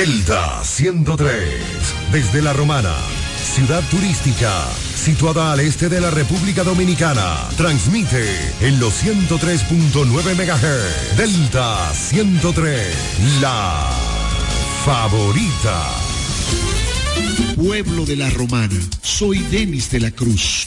Delta 103, desde La Romana, ciudad turística, situada al este de la República Dominicana. Transmite en los 103.9 MHz. Delta 103, la favorita. Pueblo de la Romana, soy Denis de la Cruz,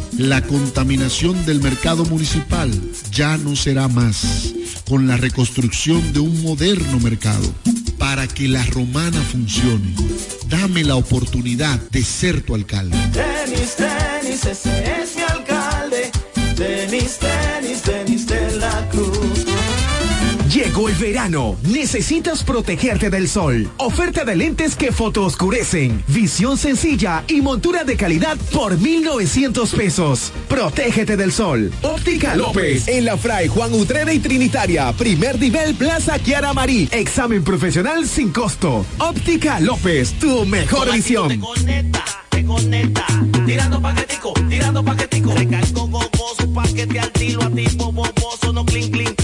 La contaminación del mercado municipal ya no será más con la reconstrucción de un moderno mercado. Para que la romana funcione, dame la oportunidad de ser tu alcalde. Denis, Denis, ese es mi alcalde. Denis, Denis, Denis de la Cruz. Llegó el verano. Necesitas protegerte del sol. Oferta de lentes que fotooscurecen. Visión sencilla y montura de calidad por 1,900 pesos. Protégete del sol. Óptica López. En la Fray Juan Utrera y Trinitaria. Primer nivel Plaza Kiara Marí. Examen profesional sin costo. Óptica López. Tu mejor visión. Te conecta, te conecta. Tirando paquetico, tirando paquetico. Recargo gogoso, paquete al tiro, activo, boboso, no clink, clink.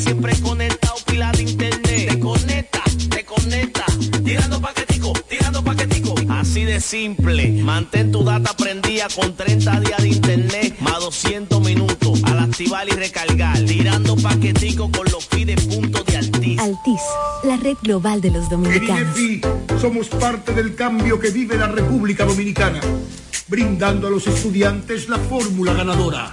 Siempre conectado, pila de internet. Te conecta, te conecta. Tirando paquetico, tirando paquetico. Así de simple. Mantén tu data prendida con 30 días de internet, más 200 minutos. Al activar y recargar. Tirando paquetico con los fides puntos de Altis. Altis, la red global de los dominicanos. En INEFI somos parte del cambio que vive la República Dominicana, brindando a los estudiantes la fórmula ganadora.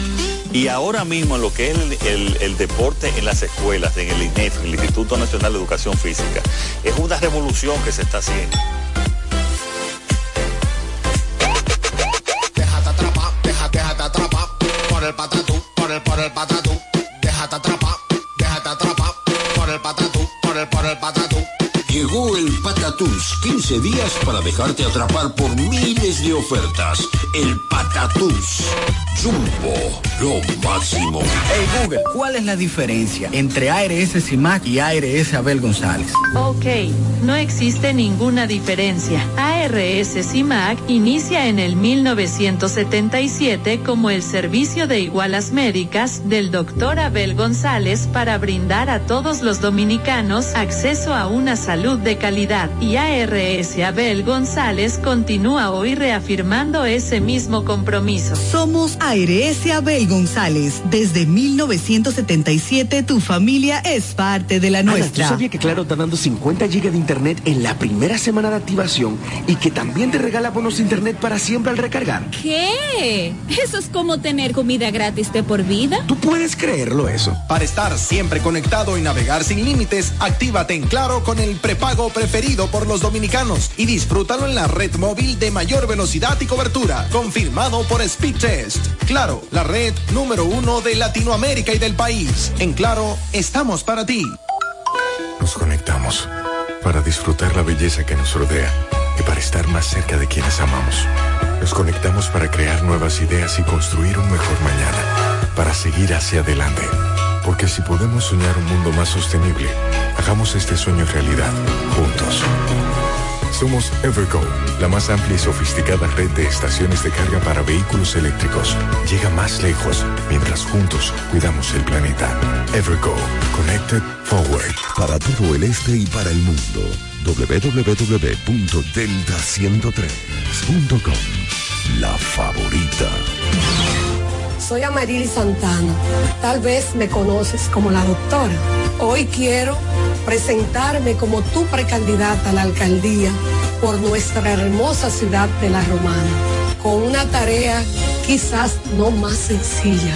Y ahora mismo en lo que es el, deporte en las escuelas, en el INEF, el Instituto Nacional de Educación Física, es una revolución que se está haciendo. Patatús, 15 días para dejarte atrapar por miles de ofertas. El Patatús. Jumbo, lo máximo. Hey Google, ¿cuál es la diferencia entre ARS CIMAC y ARS Abel González? Ok, no existe ninguna diferencia. ARS CIMAC inicia en el 1977 como el servicio de igualas médicas del doctor Abel González para brindar a todos los dominicanos acceso a una salud de calidad. Y ARS Abel González continúa hoy reafirmando ese mismo compromiso. Somos ARS Abel González. Desde 1977 tu familia es parte de la Ana, ¿tú nuestra. sabías que Claro está dando 50 gigas de internet en la primera semana de activación y que también te regala bonos de internet para siempre al recargar? ¿Qué? Eso es como tener comida gratis de por vida. ¿Tú puedes creerlo eso? Para estar siempre conectado y navegar sin límites, actívate en Claro con el prepago preferido por los dominicanos y disfrútalo en la red móvil de mayor velocidad y cobertura, confirmado por Speedtest. Claro, la red número uno de Latinoamérica y del país. En Claro, estamos para ti. Nos conectamos para disfrutar la belleza que nos rodea y para estar más cerca de quienes amamos. Nos conectamos para crear nuevas ideas y construir un mejor mañana, para seguir hacia adelante. Porque si podemos soñar un mundo más sostenible, hagamos este sueño realidad, juntos. Somos Evergo, la más amplia y sofisticada red de estaciones de carga para vehículos eléctricos. Llega más lejos mientras juntos cuidamos el planeta. Evergo, Connected Forward. Para todo el este y para el mundo, www.delta103.com. La favorita. Soy Amaril Santana. Tal vez me conoces como la doctora. Hoy quiero presentarme como tu precandidata a la alcaldía por nuestra hermosa ciudad de La Romana. con una tarea quizás no más sencilla,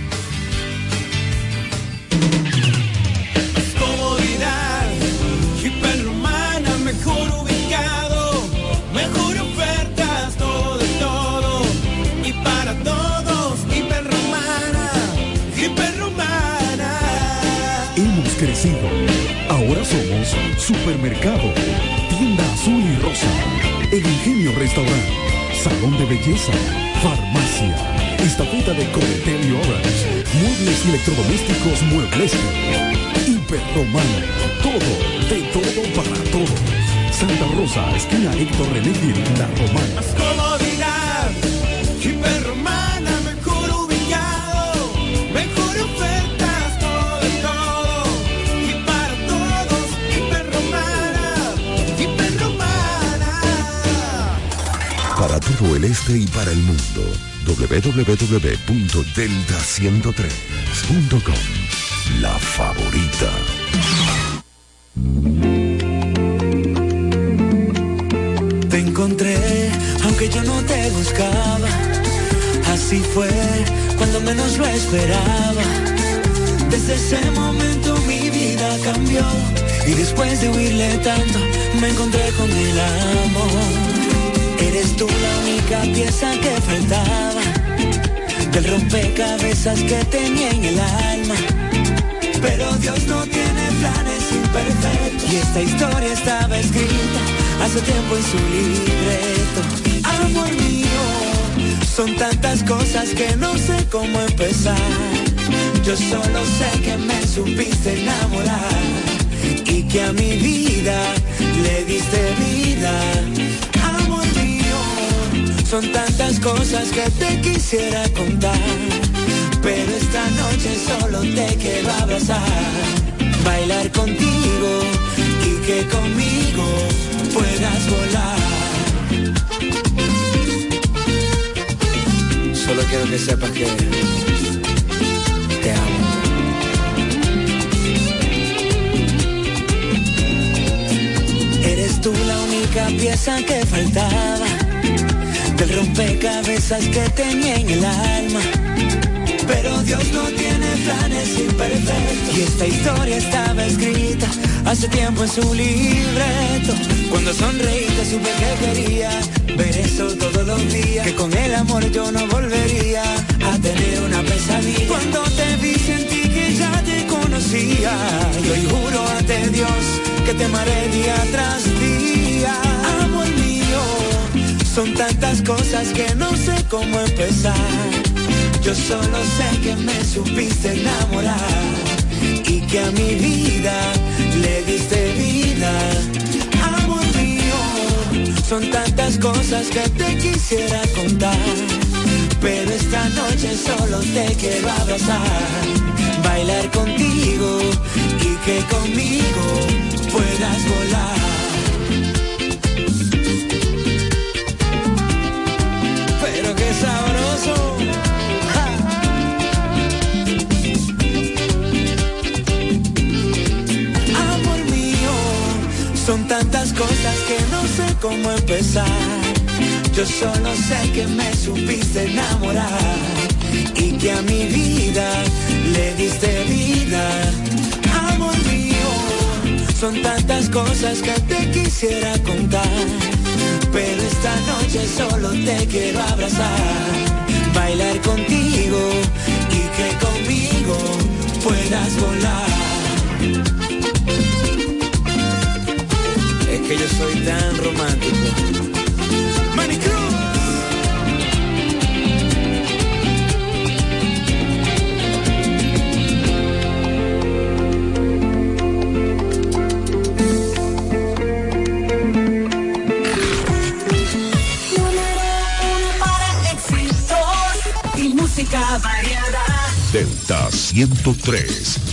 Farmacia, Estafeta de Cometel y Muebles Electrodomésticos Muebles, Hiperromana, todo, de todo para todos. Santa Rosa, esquina Héctor René La Romana. Este y para el mundo, www.delta103.com. La favorita. Te encontré, aunque yo no te buscaba. Así fue cuando menos lo esperaba. Desde ese momento mi vida cambió. Y después de huirle tanto, me encontré con el amor. Eres tú la única pieza que faltaba. Del rompecabezas que tenía en el alma. Pero Dios no tiene planes imperfectos. Y esta historia estaba escrita hace tiempo en su libreto. Amor mío, son tantas cosas que no sé cómo empezar. Yo solo sé que me supiste enamorar y que a mi vida le diste vida. Son tantas cosas que te quisiera contar. Pero esta noche solo te quiero abrazar, bailar contigo y que conmigo puedas volar. Solo quiero que sepas que te amo. Eres tú la única pieza que faltaba del rompecabezas que tenía en el alma. Pero Dios no tiene planes imperfectos. Y esta historia estaba escrita hace tiempo en su libreto. Cuando sonreíste supe que quería ver eso todos los días. Que con el amor yo no volvería a tener una pesadilla. Cuando te vi sentí que ya te conocía. Y hoy juro ante Dios que te amaré día tras día. Son tantas cosas que no sé cómo empezar. Yo solo sé que me supiste enamorar y que a mi vida le diste vida. Amor mío, son tantas cosas que te quisiera contar. Pero esta noche solo te quiero abrazar, bailar contigo y que conmigo puedas volar. Amor mío, son tantas cosas que no sé cómo empezar. Yo solo sé que me supiste enamorar y que a mi vida le diste vida. Amor mío, son tantas cosas que te quisiera contar pero esta noche solo te quiero abrazar, bailar contigo y que conmigo puedas volar. Es que yo soy tan romántico música. Delta 103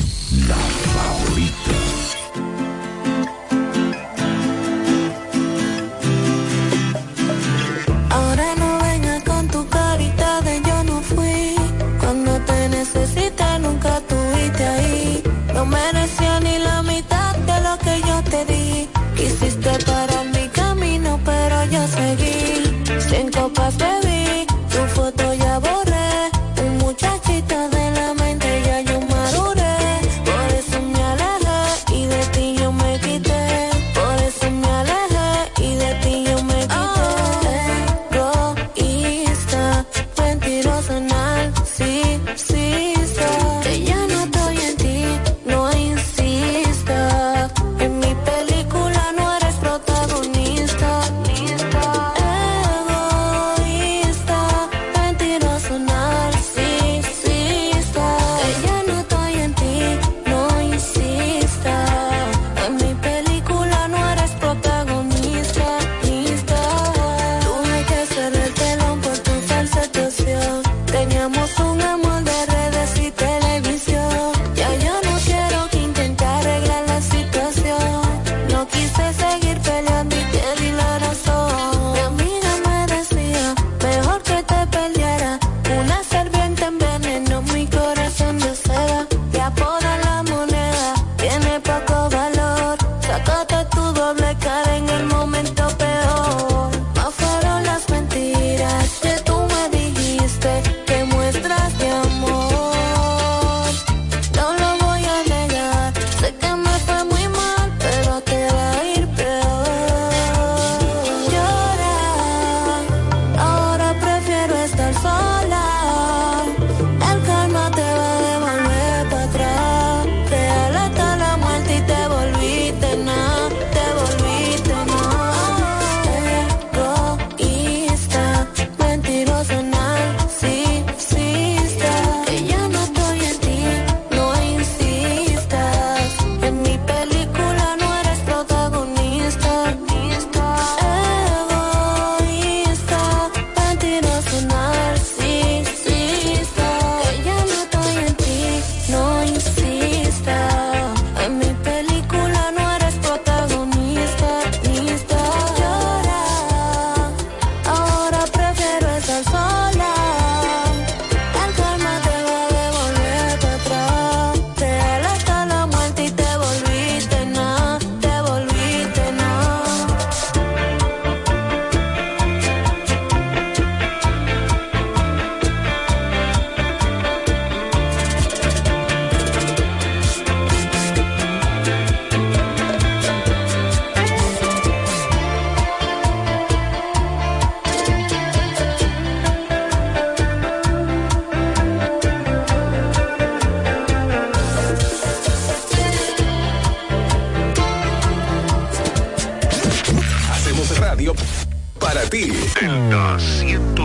Celta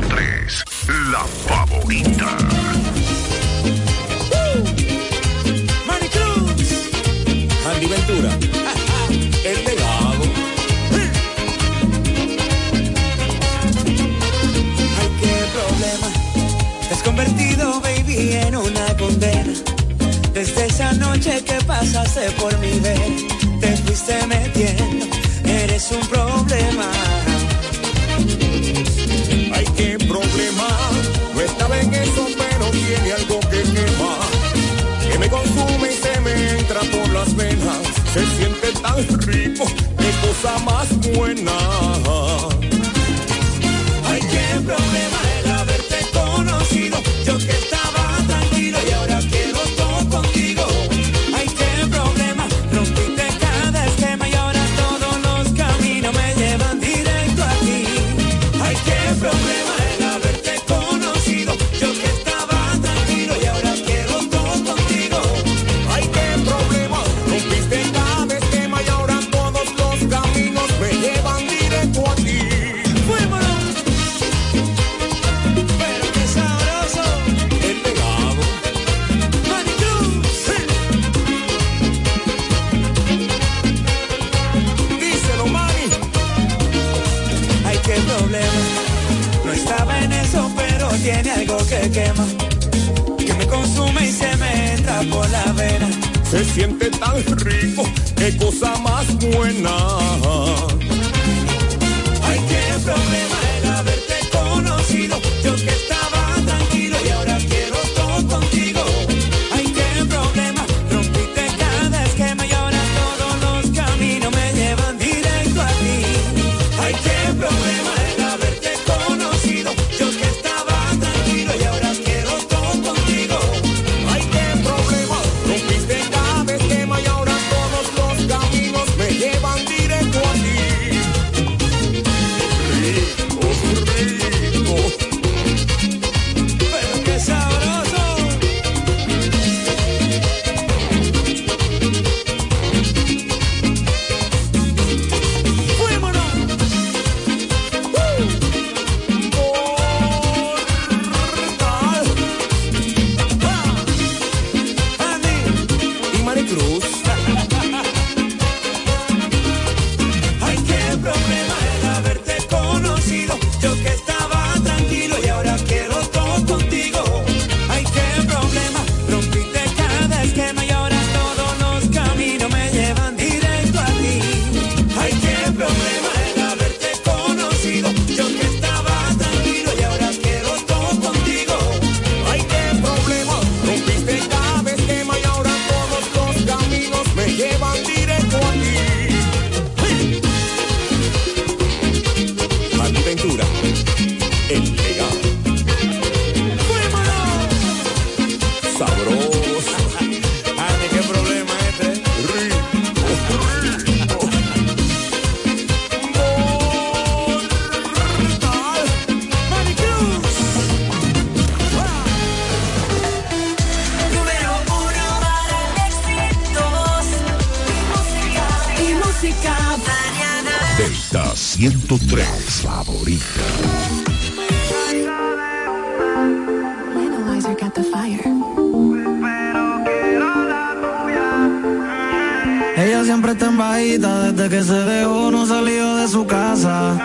siempre está en bajita, desde que se dejó no salió de su casa.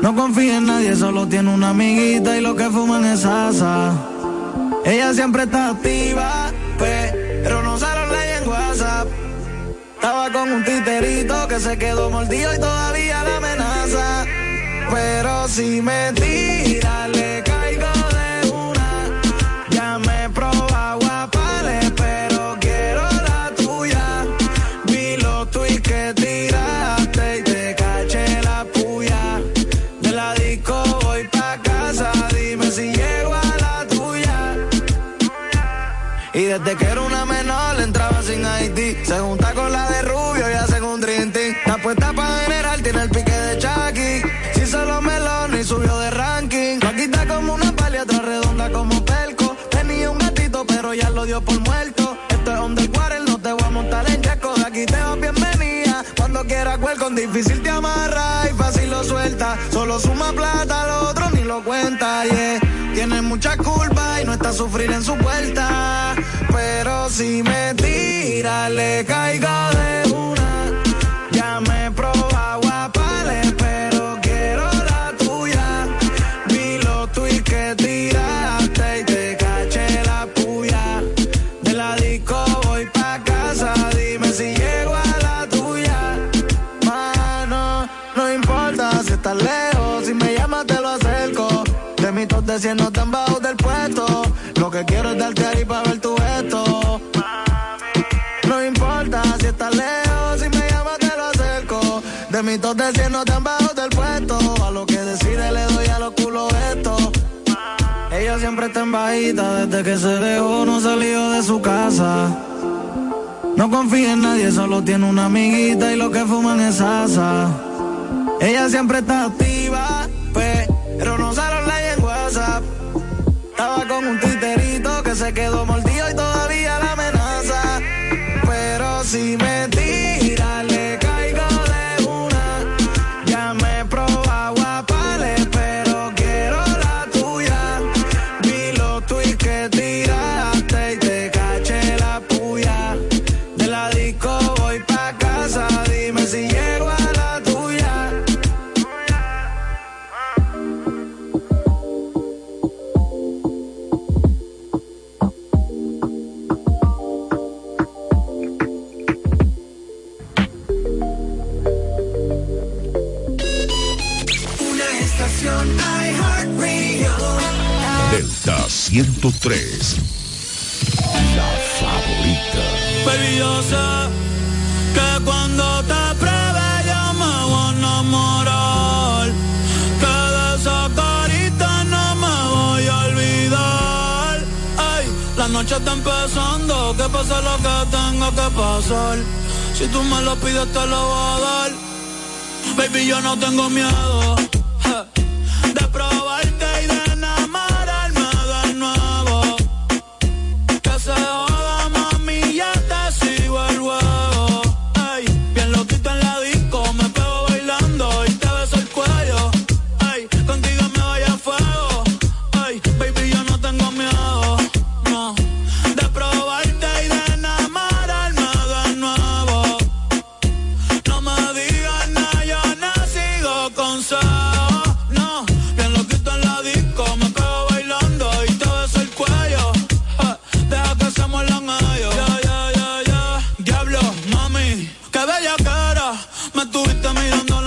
No confía en nadie, solo tiene una amiguita y lo que fuman es asa. Ella siempre está activa, pero no sale online en WhatsApp. Estaba con un titerito que se quedó mordido y todavía la amenaza. Pero si me tira, le suma plata, lo otro ni lo cuenta, yeah. Tiene muchas culpas y no está a sufrir en su puerta. Pero si me tira, le caigo de mis de te han del puesto. A lo que decide le doy a los culos esto. Ella siempre está en bajita, desde que se dejó no salió de su casa. No confía en nadie, solo tiene una amiguita y lo que fuman es asa. Ella siempre está activa, pero no sale online en WhatsApp. Estaba con un titerito que se quedó mordido y todavía la amenaza. Pero si me noche está empezando, que pasa lo que tengo que pasar. Si tú me lo pides, te lo voy a dar. Baby, yo no tengo miedo. Me tuviste mirando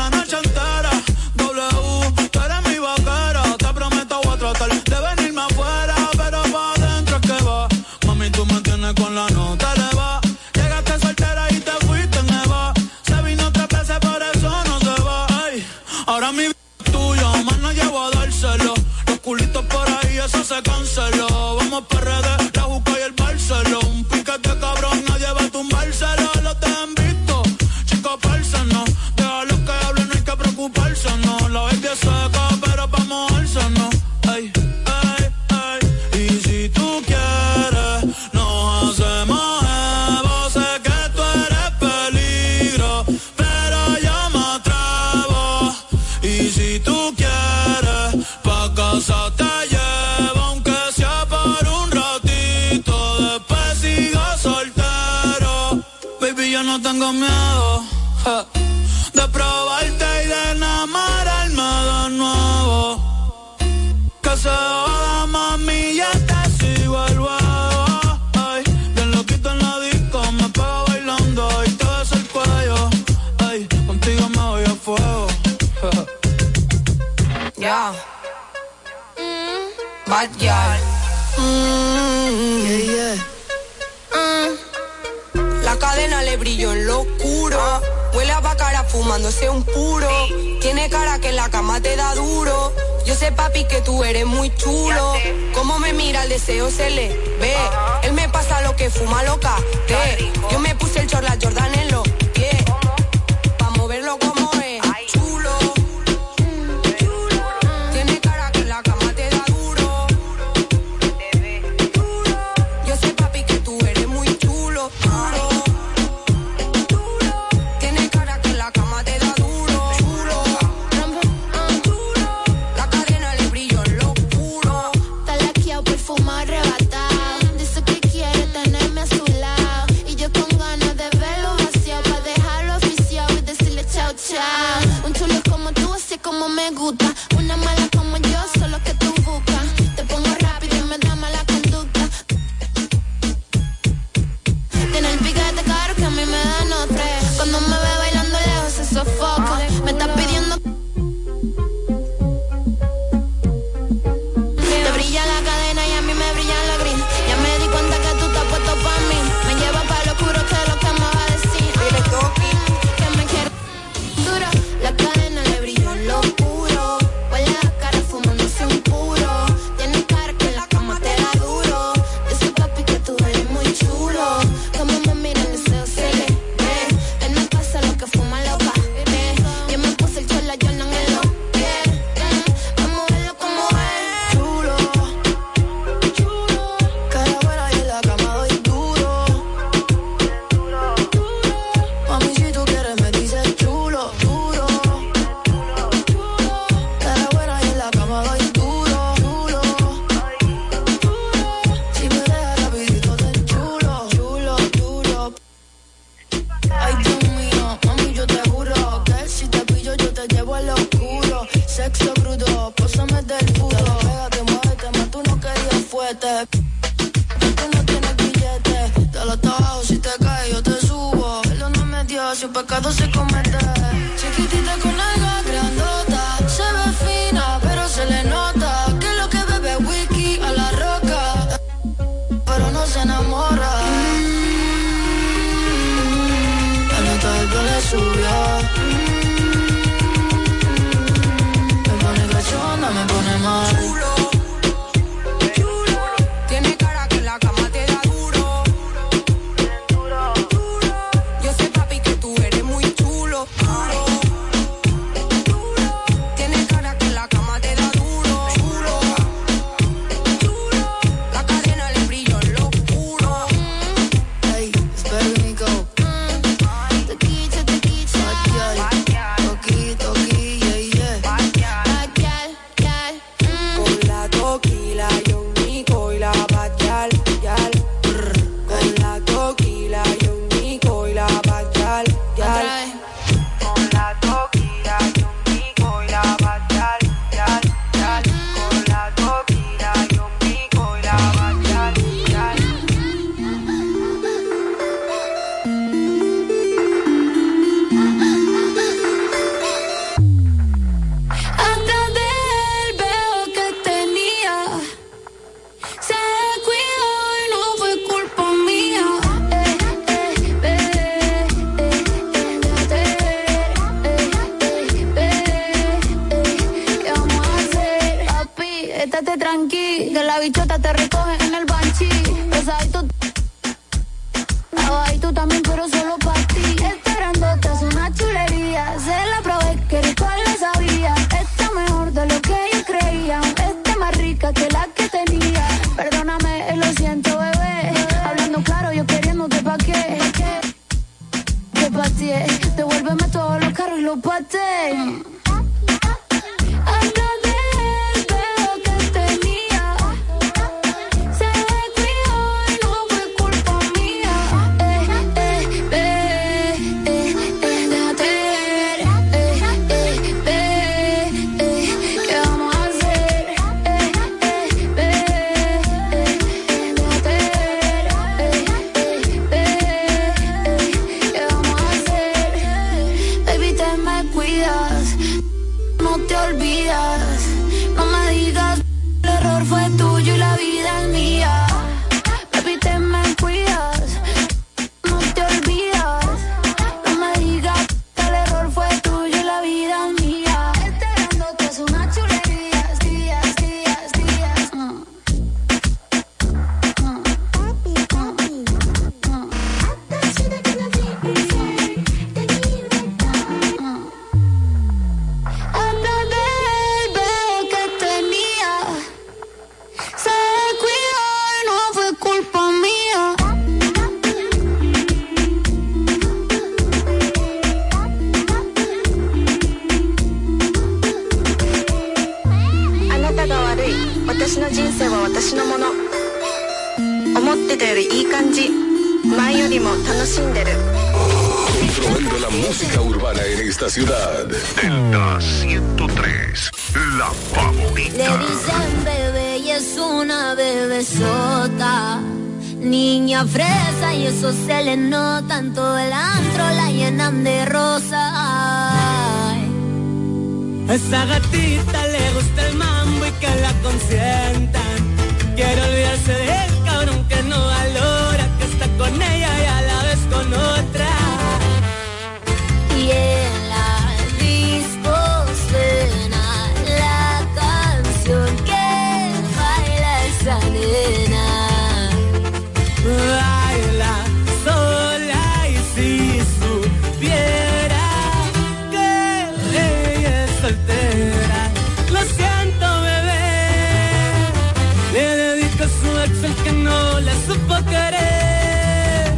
supo querer.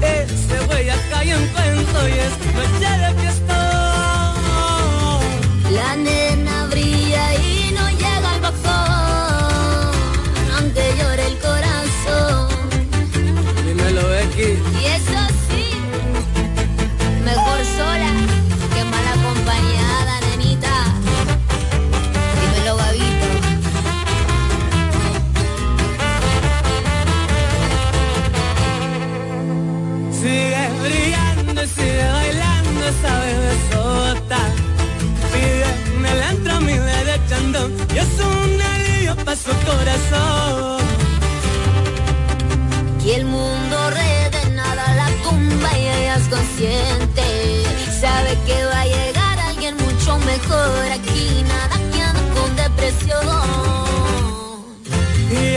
Ese güey acá yo encuentro y es noche de su corazón. Y el mundo de nada la tumba y ella es consciente. Sabe que va a llegar alguien mucho mejor aquí, nada que anda con depresión. Y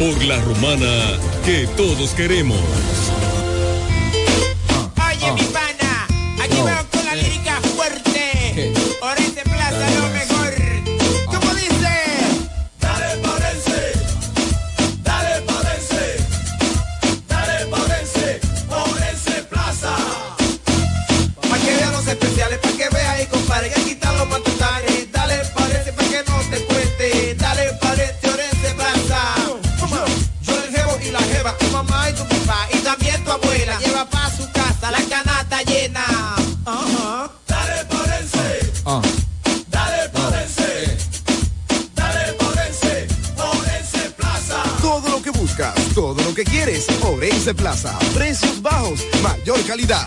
Por la romana que todos queremos. 11 Plaza. Precios bajos, mayor calidad.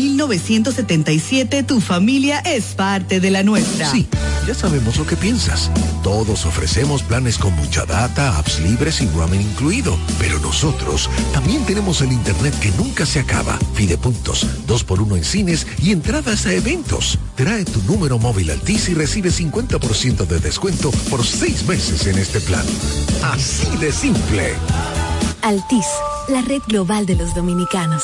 tu familia es parte de la nuestra. Sí, ya sabemos lo que piensas. Todos ofrecemos planes con mucha data, apps libres y roaming incluido. Pero nosotros también tenemos el internet que nunca se acaba. Fidepuntos, dos por uno en cines y entradas a eventos. Trae tu número móvil Altis y recibe 50% de descuento por seis meses en este plan. Así de simple. Altis, la red global de los dominicanos.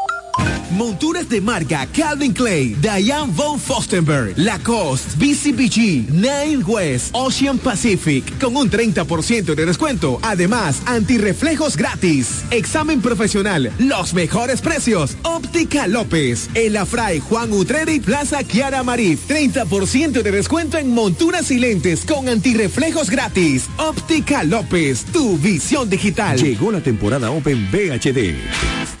Monturas de marca Calvin Clay, Diane von Fostenberg, Lacoste, BCBG, Nine West, Ocean Pacific, con un 30% de descuento. Además, antirreflejos gratis. Examen profesional, los mejores precios. Óptica López, El Afray, Juan Utrera Plaza Kiara Marí. 30% de descuento en monturas y lentes con antirreflejos gratis. Óptica López, tu visión digital. Llegó la temporada Open VHD.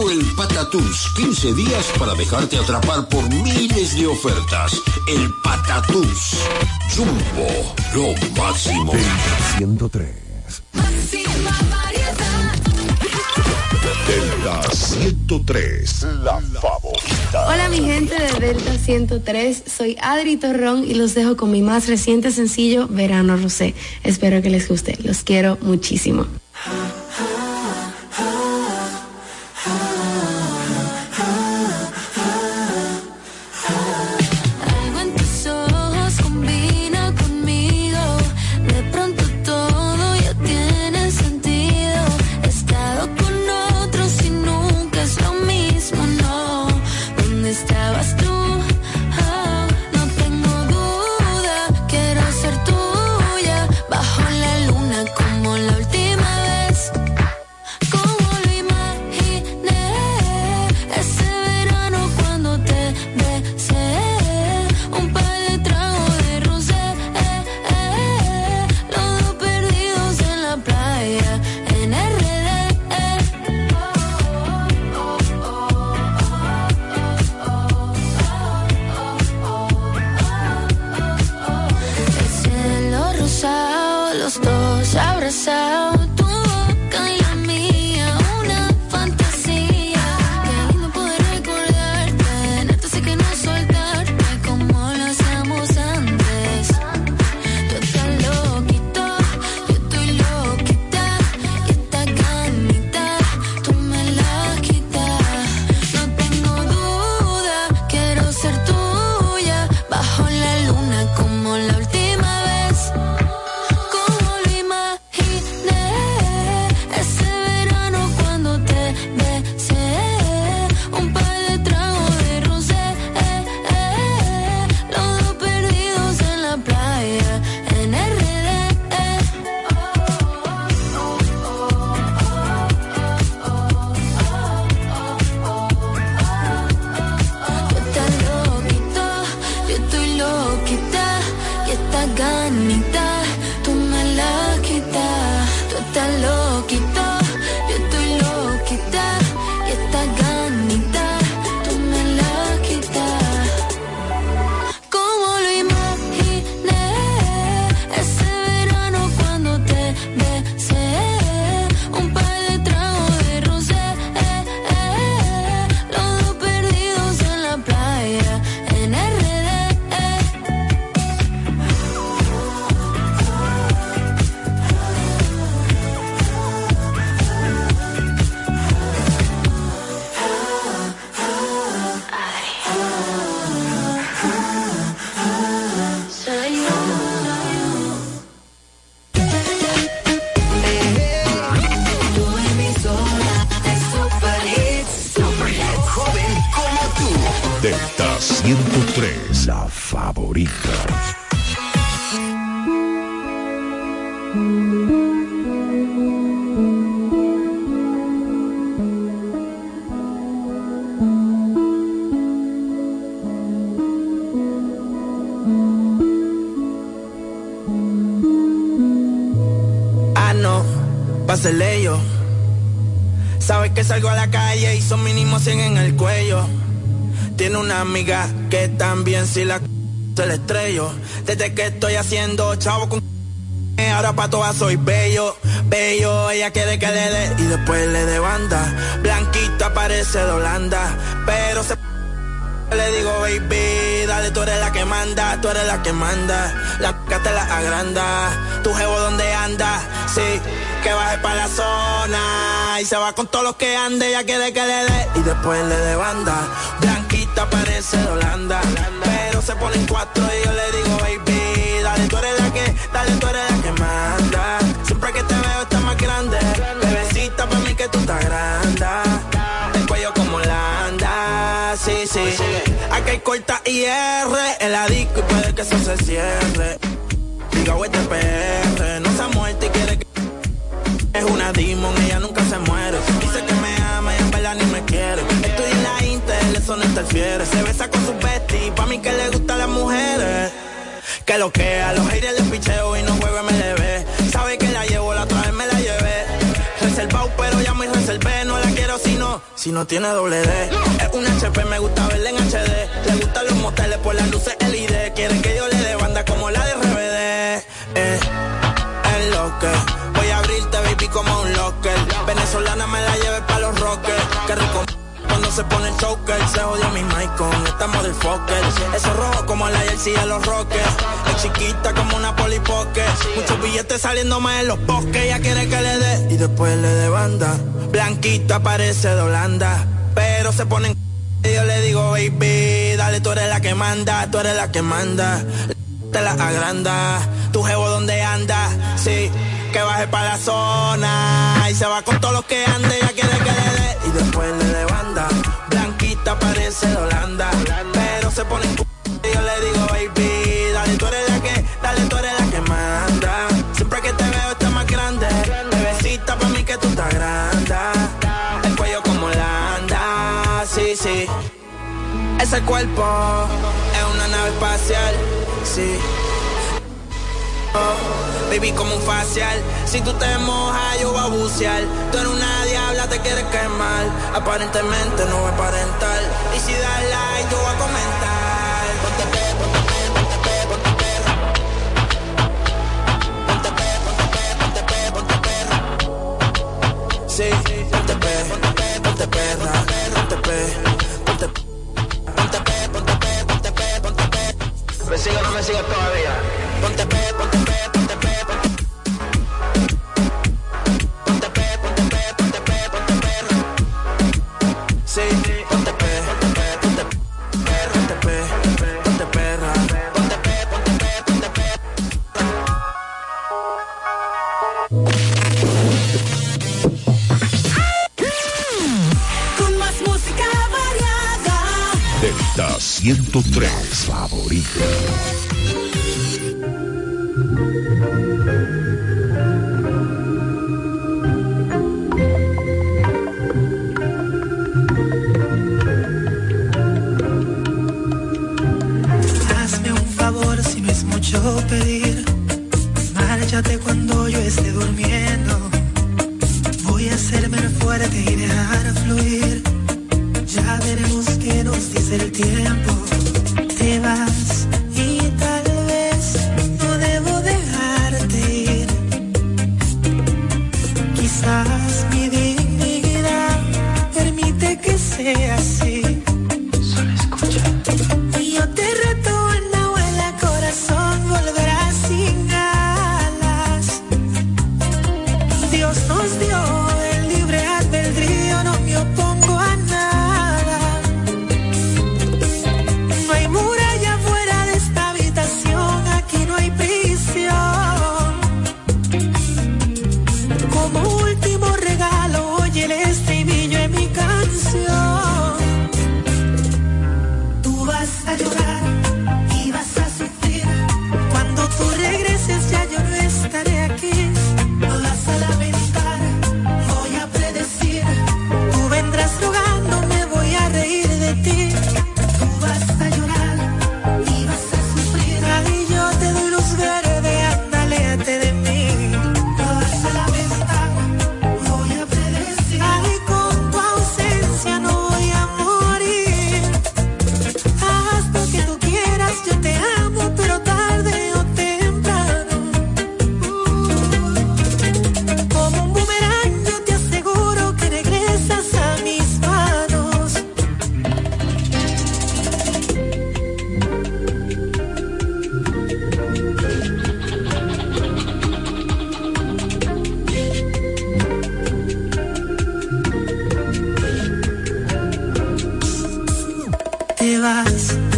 Llegó el Patatús, 15 días para dejarte atrapar por miles de ofertas. El Patatús. Jumbo, lo máximo. 103. Delta 103, la favorita. Hola mi gente de Delta 103, soy Adri Torrón y los dejo con mi más reciente sencillo Verano Rosé. Espero que les guste, los quiero muchísimo. 103, la favorita. Ah, no, pásele yo. Sabes que salgo a la calle y son mínimo 100 en el cuello. Tiene una amiga que también si la se le estrello. Desde que estoy haciendo chavo con ahora pa' todas soy bello, bello, ella quiere que le dé y después le dé banda. Blanquita parece de Holanda, pero se le digo, baby, dale, tú eres la que manda, tú eres la que manda. La te la agranda. Tu jevo donde anda, sí, que baje para la zona. Y se va con todos los que ande, ella quiere que le dé. Y después le dé banda. Parece de Holanda. Pero se ponen cuatro y yo le digo, baby, dale, tú eres la que, dale, tú eres la que manda. Siempre que te veo estás más grande. Bebecita, para mí que tú estás grande. El cuello como Holanda, sí, sí. Aquí hay corta IR en la disco y puede que eso se cierre. Diga, este PR, no se ha muerto y quiere que. Es una demon, ella nunca se muere. Interfiere. Se besa con su bestie, pa' mí que le gustan las mujeres. Que lo que a los haters les picheo y no juego MLB. Sabe que la llevo, la otra vez me la llevé. Reservado, pero ya me reservé. No la quiero si no, si no tiene doble D. Es un HP, me gusta verla en HD. Le gustan los moteles por las luces LED. Quiere que yo le dé banda como la de RBD. Eh, es lo que voy a abrirte, baby, como un locker. Venezolana me la lleve pa' los rockers. Se pone el choker, se jodió mi mic con esta motherfucker. Eso rojo como la jersey de los rockers. Es chiquita como una polipoque. Muchos billetes saliendo más en los bosques. Ella quiere que le dé y después le dé banda. Blanquita parece de Holanda, pero se ponen. Y yo le digo, baby, dale, tú eres la que manda, tú eres la que manda. Te la agranda, tu jevo donde anda, sí, que baje para la zona. Y se va con todos los que ande, ella quiere que le dé y después le dé Blanquita parece de Holanda, pero se pone en y yo le digo, baby, dale, tú eres la que, dale, tú eres la que manda. Siempre que te veo estás más grande, bebecita pa' mí que tú estás grande. El cuello como Holanda, sí, sí. Ese cuerpo es una nave espacial, sí. Oh, baby, como un facial. Si tú te mojas, yo voy a bucear. Tú eres una diabla, te quieres quemar. Aparentemente no voy a aparentar. Y si das like, yo voy a comentar. Ponte pe, ponte pe, ponte pe, ponte perra. Ponte pe, ponte pe, ponte pe, ponte perra. Sí, ponte pe, ponte pe, ponte perra. Ponte pe, ponte pe. Ponte pe, ponte pe, ponte pe, ponte pe. ¿Me sigue o no me sigue todavía? Ponte pe, ponte pe, ponte pe, 103 favorita. Te vas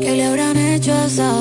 ¿Qué le habrán hecho a esa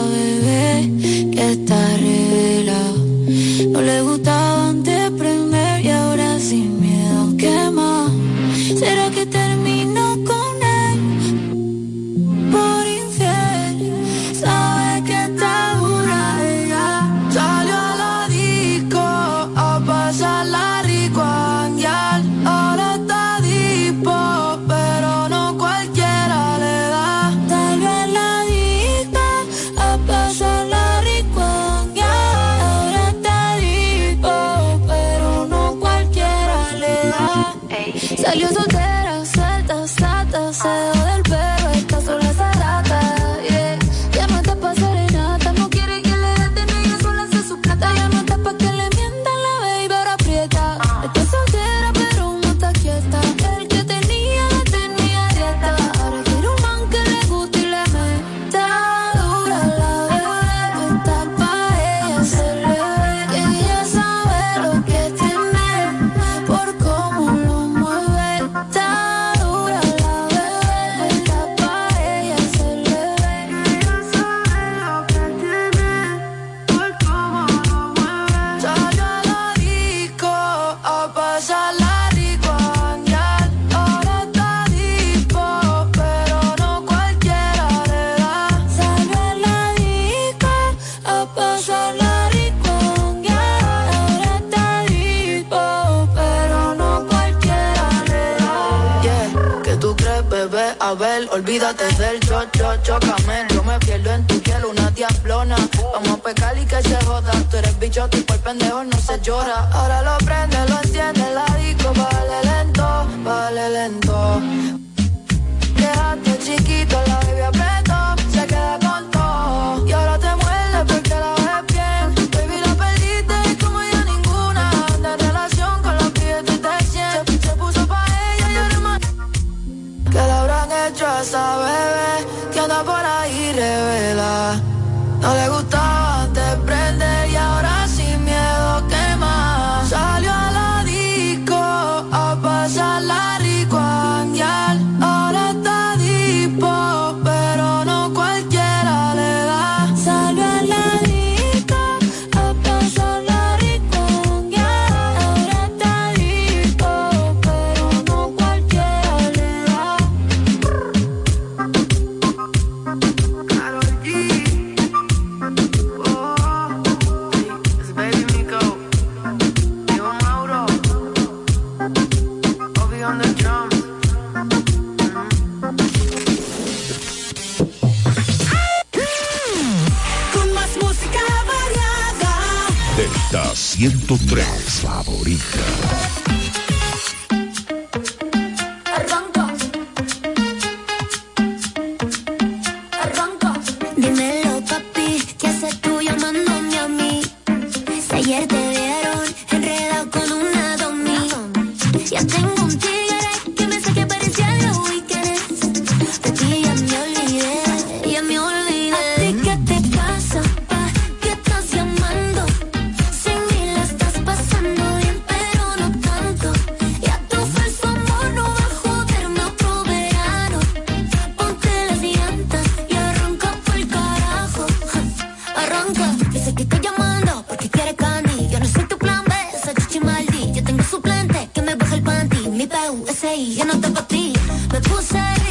101.3 say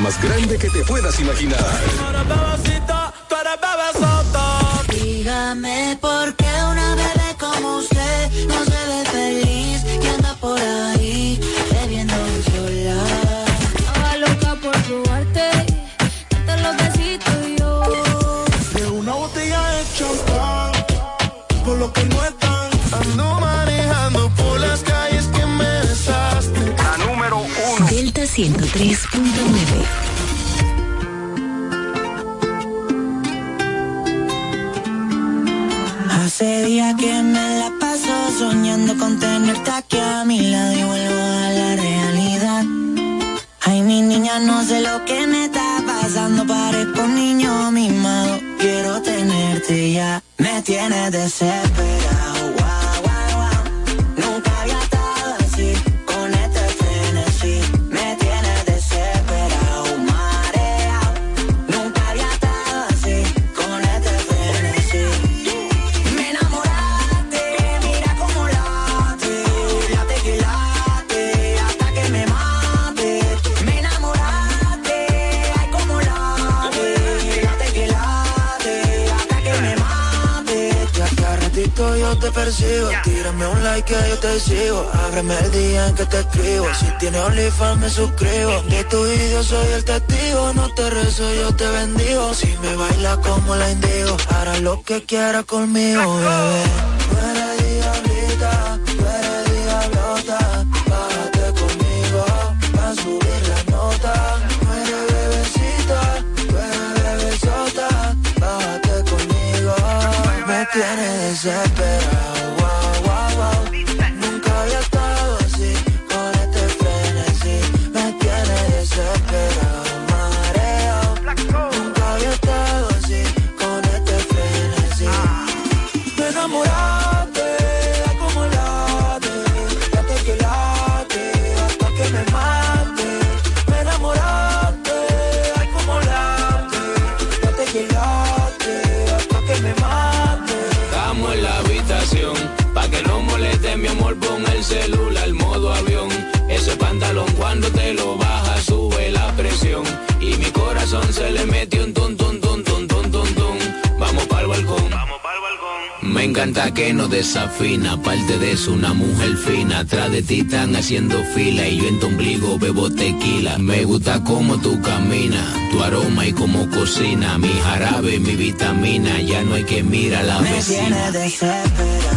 más grande que te puedas imaginar. como la indigo. Hará lo que quiera conmigo. Celular modo avión. Ese pantalón cuando te lo baja sube la presión. Y mi corazón se le metió un ton, ton, ton, ton, ton, ton, ton. Vamos para balcón. Vamos para balcón. Me encanta que no desafina, aparte de eso una mujer fina, atrás de ti están haciendo fila y yo en tu ombligo bebo tequila. Me gusta como tú caminas, tu aroma y como cocina, mi jarabe, mi vitamina, ya no hay que mirar a la Me vecina. tiene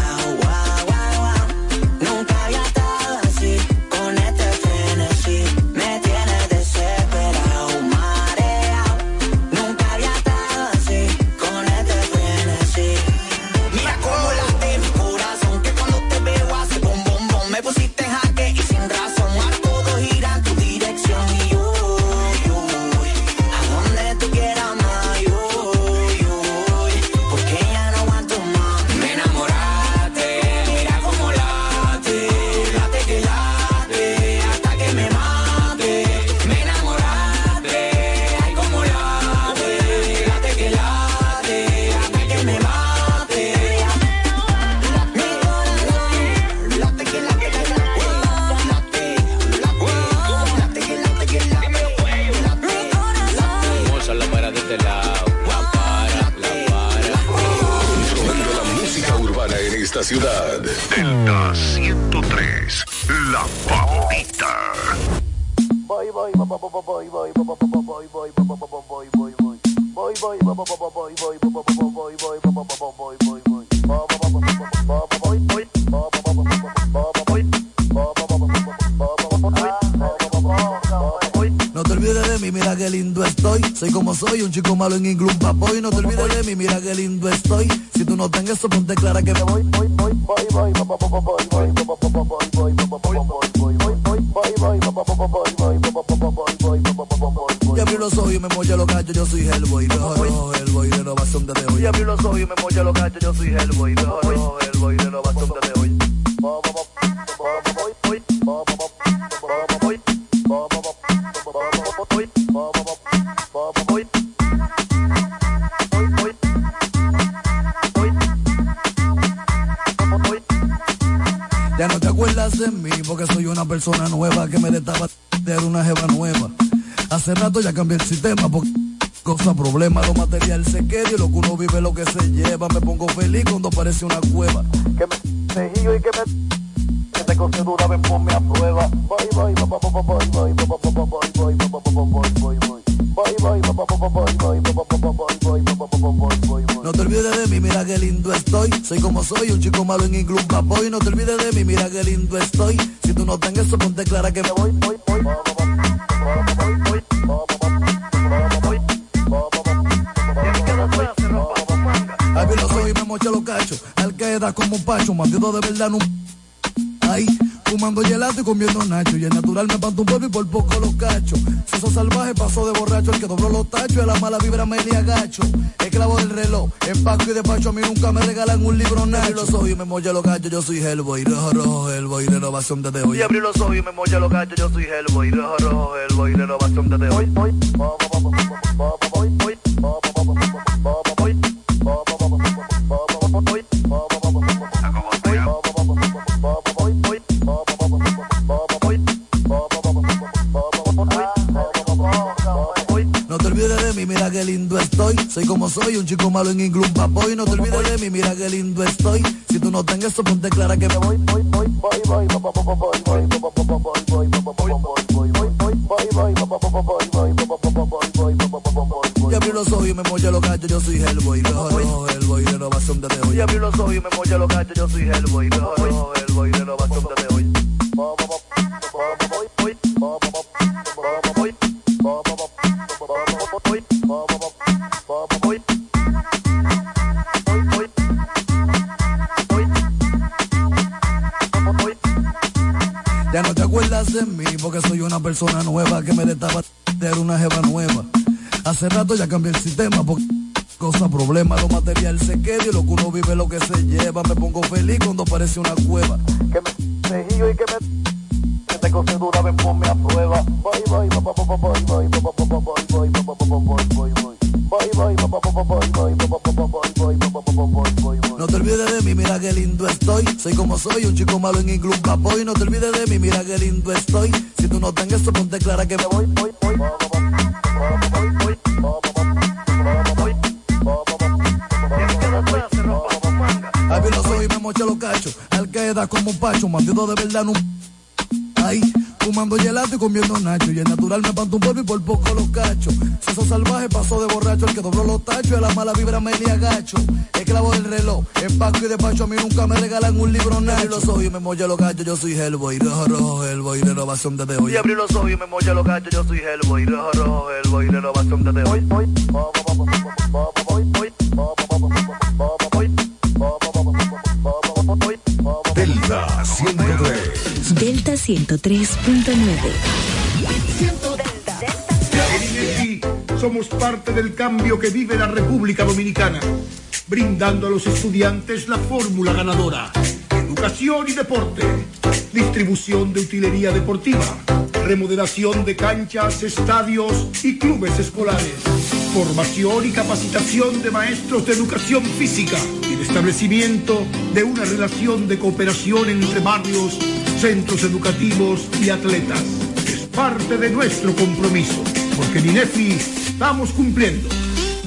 mira qué lindo estoy. Soy como soy, un chico malo en inglés, un papoy. No te olvides de mí, mira qué lindo estoy. Si tú no tengas eso, ponte clara que me voy. voy, voy, voy, voy, voy, voy, voy, voy, voy, Y abrí los ojos y me molla los cachos, yo soy Hellboy, rojo, Hellboy, renovación desde hoy. Y abrí los ojos y me molla los cachos, yo soy Hellboy, rojo, Hellboy, renovación desde hoy. Porque soy una persona nueva que me destapa de una jeva nueva. Hace rato ya cambié el sistema porque cosa problema, lo material se queda y lo que uno vive lo que se lleva. Me pongo feliz cuando aparece una cueva. Que me y que me te dura, a prueba. Bye bye, bye bye, bye bye, bye bye, bye bye, bye bye, bye bye, bye No te olvides de mí, mira qué lindo estoy. Soy como soy, un chico malo en inglés, papoy. No te olvides de mí, mira qué lindo estoy. Si tú no tengas eso, ponte clara que me voy. Abrí los ojos y me mocha los cachos. Al queda como un pacho, bandido de verdad no. Ahí, fumando gelato y comiendo nacho. Y el natural me panto un polvo y por poco los cacho. Si sos salvaje, pasó de borracho. El que dobló los tachos, y a la mala vibra me le agacho. Esclavo del reloj, empaco y despacho. A mí nunca me regalan un libro nacho. Los ojos y me mocha los cachos. Yo soy Hellboy, rojo, rojo, Hellboy, renovación desde hoy. Y abrí los ojos y me mocha los cachos. Yo soy Hellboy, rojo, rojo, Hellboy, renovación desde hoy. Hoy, No de mí, mira qué lindo estoy. Soy como soy, un chico malo en inglés, un papoy. No te olvides de mí, mira qué lindo estoy. Si tú no tengas eso, ponte clara que me voy, voy, voy, voy, voy, voy, voy, voy, voy, voy, voy, Y abrí los ojos y me molla los cachos, yo soy Hellboy, rojo, Hellboy, renovación desde hoy. Y abrí los ojos y me molla los cachos, yo soy Hellboy, rojo, Hellboy, renovación desde hoy. Porque soy una persona nueva que me destapa de una jeva nueva. Hace rato ya cambié el sistema porque cosa problema, lo material se queda y lo que uno vive lo que se lleva. Me pongo feliz cuando aparece una cueva. Que me y que me te dura, ven ponme a prueba. No te olvides de mí, mira qué lindo estoy. Soy como soy, un chico malo en inglés, papo. Y no te olvides de mí, mira qué lindo estoy. Si tú no tengas eso, ponte clara que me voy, voy, voy. Al no soy me mocha los cachos. Al queda como un pacho, mandido de verdad no. Ay, fumando gelato y comiendo nacho. Y el natural me panto un polvo y por poco los cachos. Eso salvaje pasó de borracho. El que dobló los tachos y a la mala vibra me di agacho. Esclavo del reloj, empaco y despacho. A mí nunca me regalan un libro nacho. Abrí los ojos y me mocha los cachos. Yo soy Hellboy, rojo, rojo, Hellboy, renovación desde hoy. Y abrí los ojos y me mocha los cachos. Yo soy Hellboy, rojo, rojo, Hellboy, renovación desde hoy. hoy, Delta Delta 103.9. En INEFI somos parte del cambio que vive la República Dominicana, brindando a los estudiantes la fórmula ganadora. Educación y deporte, distribución de utilería deportiva, remodelación de canchas, estadios y clubes escolares, formación y capacitación de maestros de educación física y el establecimiento de una relación de cooperación entre barrios, centros educativos y atletas. Es parte de nuestro compromiso, porque en INEFI estamos cumpliendo.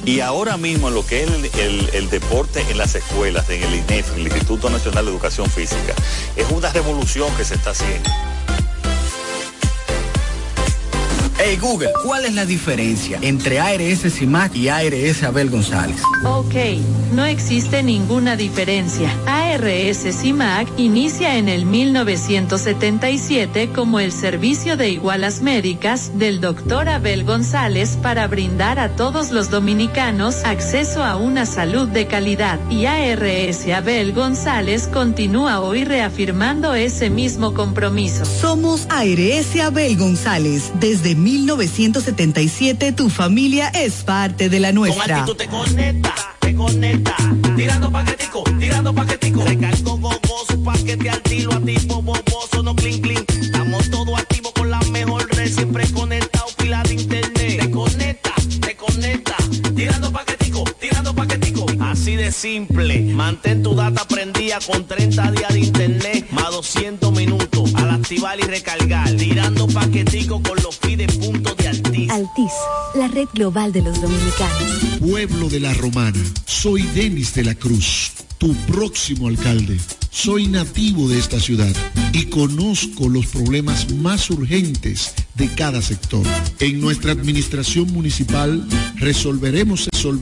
Y ahora mismo lo que es el, el- el deporte en las escuelas, en el INEF, el Instituto Nacional de Educación Física, es una revolución que se está haciendo. Hey Google, ¿cuál es la diferencia entre ARS CIMAC y ARS Abel González? Ok, no existe ninguna diferencia. ARS CIMAC inicia en el 1977 como el servicio de igualas médicas del doctor Abel González para brindar a todos los dominicanos acceso a una salud de calidad. Y ARS Abel González continúa hoy reafirmando ese mismo compromiso. Somos ARS Abel González. Desde 1977 tu familia es parte de la nuestra. te conecta, te conecta. Tirando paquetico, tirando paquetico. Recargo gogoso, paquete al tiro, activo, boboso, no clean clean. Estamos todos activos con la mejor red, siempre conectado, pila de internet. Te conecta, te conecta. Tirando paquetico, tirando paquetico. Así de simple, mantén tu data prendida con 30 días de internet, más 200 minutos. Al activar y recargar, tirando paquetico con los fides puntos. Altis, la red global de los dominicanos. Pueblo de la Romana, soy Denis de la Cruz, tu próximo alcalde. Soy nativo de esta ciudad y conozco los problemas más urgentes de cada sector. En nuestra administración municipal resolveremos resolver